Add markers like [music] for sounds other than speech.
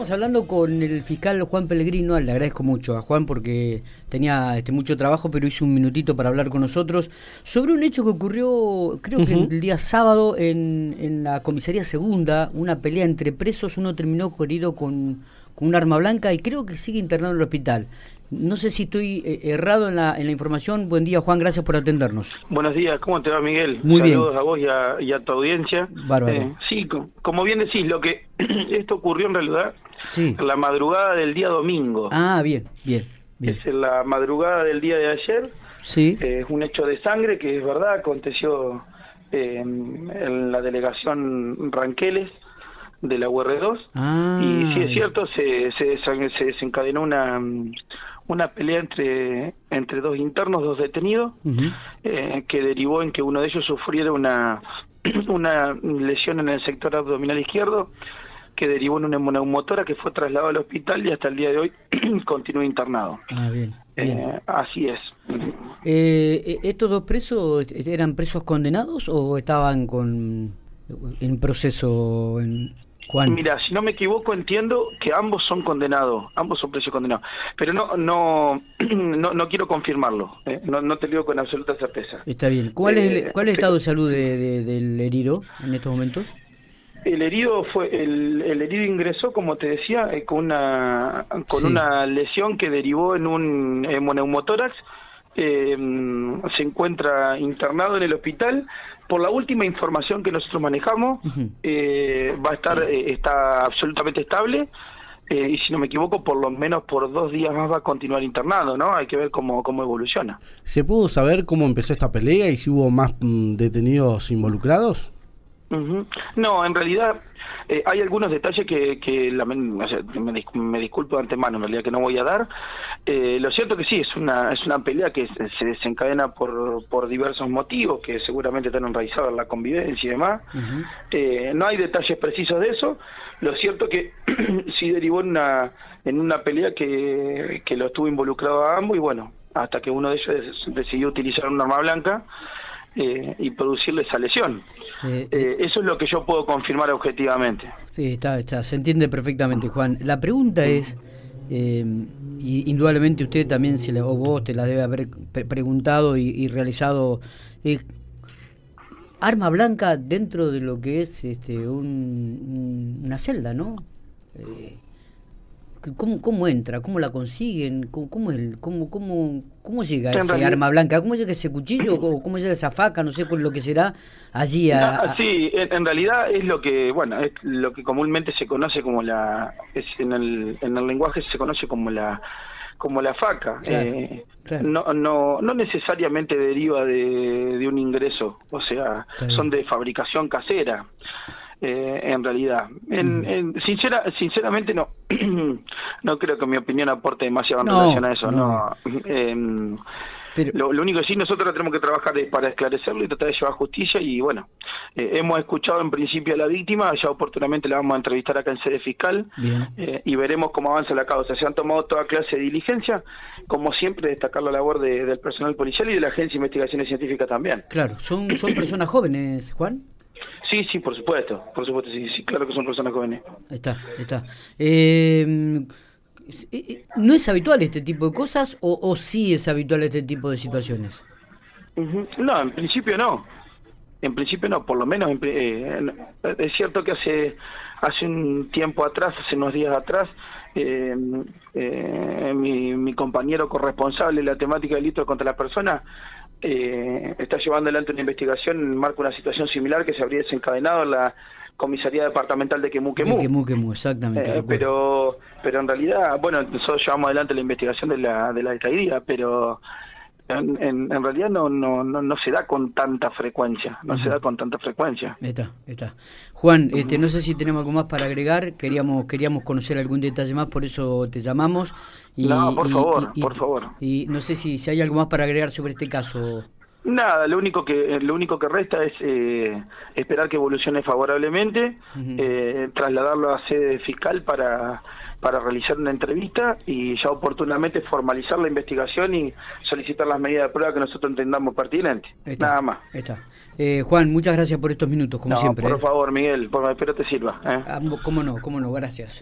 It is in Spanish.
Estamos hablando con el fiscal Juan Pellegrino, le agradezco mucho a Juan porque tenía este, mucho trabajo, pero hizo un minutito para hablar con nosotros sobre un hecho que ocurrió, creo que el día sábado, en, en, la comisaría segunda, una pelea entre presos, uno terminó herido con, con un arma blanca y creo que sigue internado en el hospital. No sé si estoy eh, errado en la, en la información. Buen día, Juan, gracias por atendernos. Buenos días, ¿cómo te va, Miguel? Muy Saludos bien. a vos y a, y a tu audiencia. Bárbaro. Eh, sí, co- como bien decís, lo que [clears throat] esto ocurrió en realidad Sí. en la madrugada del día domingo. Ah, bien, bien, bien. Es en la madrugada del día de ayer. Sí, Eh, es un hecho de sangre que es verdad, aconteció eh, en la delegación Ranqueles de la UR2. Ah. Y sí es cierto, se, se, se desencadenó una, una pelea entre, entre dos internos, dos detenidos, eh, que derivó en que uno de ellos sufriera una, [clears throat] una lesión en el sector abdominal izquierdo, que derivó en una neumotora que fue trasladado al hospital y hasta el día de hoy [clears throat] continúa internado. Ah, bien, bien. Eh, así es. Eh, ¿Estos dos presos eran presos condenados o estaban con en proceso en Juan? Mira, si no me equivoco, entiendo que ambos son condenados, ambos son presos condenados, pero no no [clears throat] no, no quiero confirmarlo, eh, no, no te lo digo con absoluta certeza. Está bien. ¿Cuál es el, Eh, cuál es el estado de salud de- de- del herido en estos momentos? El herido fue el, el herido ingresó, como te decía, eh, con una con Sí. una lesión que derivó en un hemoneumotórax. Eh, se encuentra internado en el hospital. Por la última información que nosotros manejamos, eh, va a estar eh, está absolutamente estable. eh, y si no me equivoco, por lo menos por dos días más va a continuar internado, ¿no? Hay que ver cómo, cómo evoluciona. ¿Se pudo saber cómo empezó esta pelea y si hubo más mm, detenidos involucrados? No, en realidad eh, hay algunos detalles que, que lamen- o sea, me, dis- me disculpo de antemano, en realidad que no voy a dar. Eh, lo cierto que sí, es una, es una pelea que se, se desencadena por, por diversos motivos que seguramente están enraizados en la convivencia y demás. Eh, no hay detalles precisos de eso. Lo cierto que [clears throat] sí derivó en una, en una pelea que, que lo estuvo involucrado a ambos y bueno, hasta que uno de ellos decidió utilizar un arma blanca eh, y producirle esa lesión. Eh, Eh, eso es lo que yo puedo confirmar objetivamente. Sí, está, está, se entiende perfectamente, Juan. La pregunta es, eh, y indudablemente usted también, se la- o vos te la debe haber pre- preguntado y, y realizado, eh, arma blanca dentro de lo que es este, un- un- una celda, ¿no? ¿Cómo, ¿Cómo entra? ¿Cómo la consiguen? ¿Cómo, cómo, el, cómo, cómo, cómo llega ese realidad- arma blanca? ¿Cómo llega ese cuchillo? ¿Cómo, cómo llega esa faca? No sé con lo que será allí. A, a- sí, en, en realidad es lo que, bueno, es lo que comúnmente se conoce como la, es en el, en el lenguaje se conoce como la, como la faca. Claro, Eh, claro. No, no, no necesariamente deriva de, de un ingreso, o sea, son de fabricación casera. Eh, en realidad, en, en- sincera, sinceramente no, [clears throat] no creo que mi opinión aporte demasiado en No, relación a eso. no. No, Em, pero, lo, lo único que sí nosotros tenemos que trabajar es para esclarecerlo y tratar de llevar justicia y bueno, eh, hemos escuchado en principio a la víctima, ya oportunamente la vamos a entrevistar acá en sede fiscal eh, y veremos cómo avanza la causa. Se han tomado toda clase de diligencia, como siempre destacar la labor de- del personal policial y de la Agencia de Investigaciones Científicas también. Claro, son, son personas jóvenes, Juan. Sí, sí, por supuesto, por supuesto, sí, sí, claro que son personas jóvenes. Ahí está, ahí está. Eh, eh, ¿No es habitual este tipo de cosas o, o sí es habitual este tipo de situaciones? No, en principio no. En principio no, por lo menos eh, es cierto que hace hace un tiempo atrás, hace unos días atrás, eh, eh, mi, mi compañero corresponsable de la temática del delito contra la persona eh, está llevando adelante una investigación en marco de una situación similar que se habría desencadenado en la comisaría departamental de Quemuquemú. Quemú, quemú, exactamente. Eh, pero pero en realidad, bueno, nosotros llevamos adelante la investigación de la, de la alcaldía, pero en, en, en realidad no, no, no, no se da con tanta frecuencia, no se da con tanta frecuencia. Está, está. Juan, este, no sé si tenemos algo más para agregar, queríamos queríamos conocer algún detalle más, por eso te llamamos. Y, No, por y- favor, y- por favor. Y no sé si, si hay algo más para agregar sobre este caso. Nada, lo único que lo único que resta es eh, esperar que evolucione favorablemente, eh, trasladarlo a sede fiscal para para realizar una entrevista y ya oportunamente formalizar la investigación y solicitar las medidas de prueba que nosotros entendamos pertinentes. Está, Nada más. está. Eh, Juan, muchas gracias por estos minutos, como No, siempre. por ¿eh? favor, Miguel, por, espero te sirva. ¿eh? Ah, cómo no, cómo no, gracias.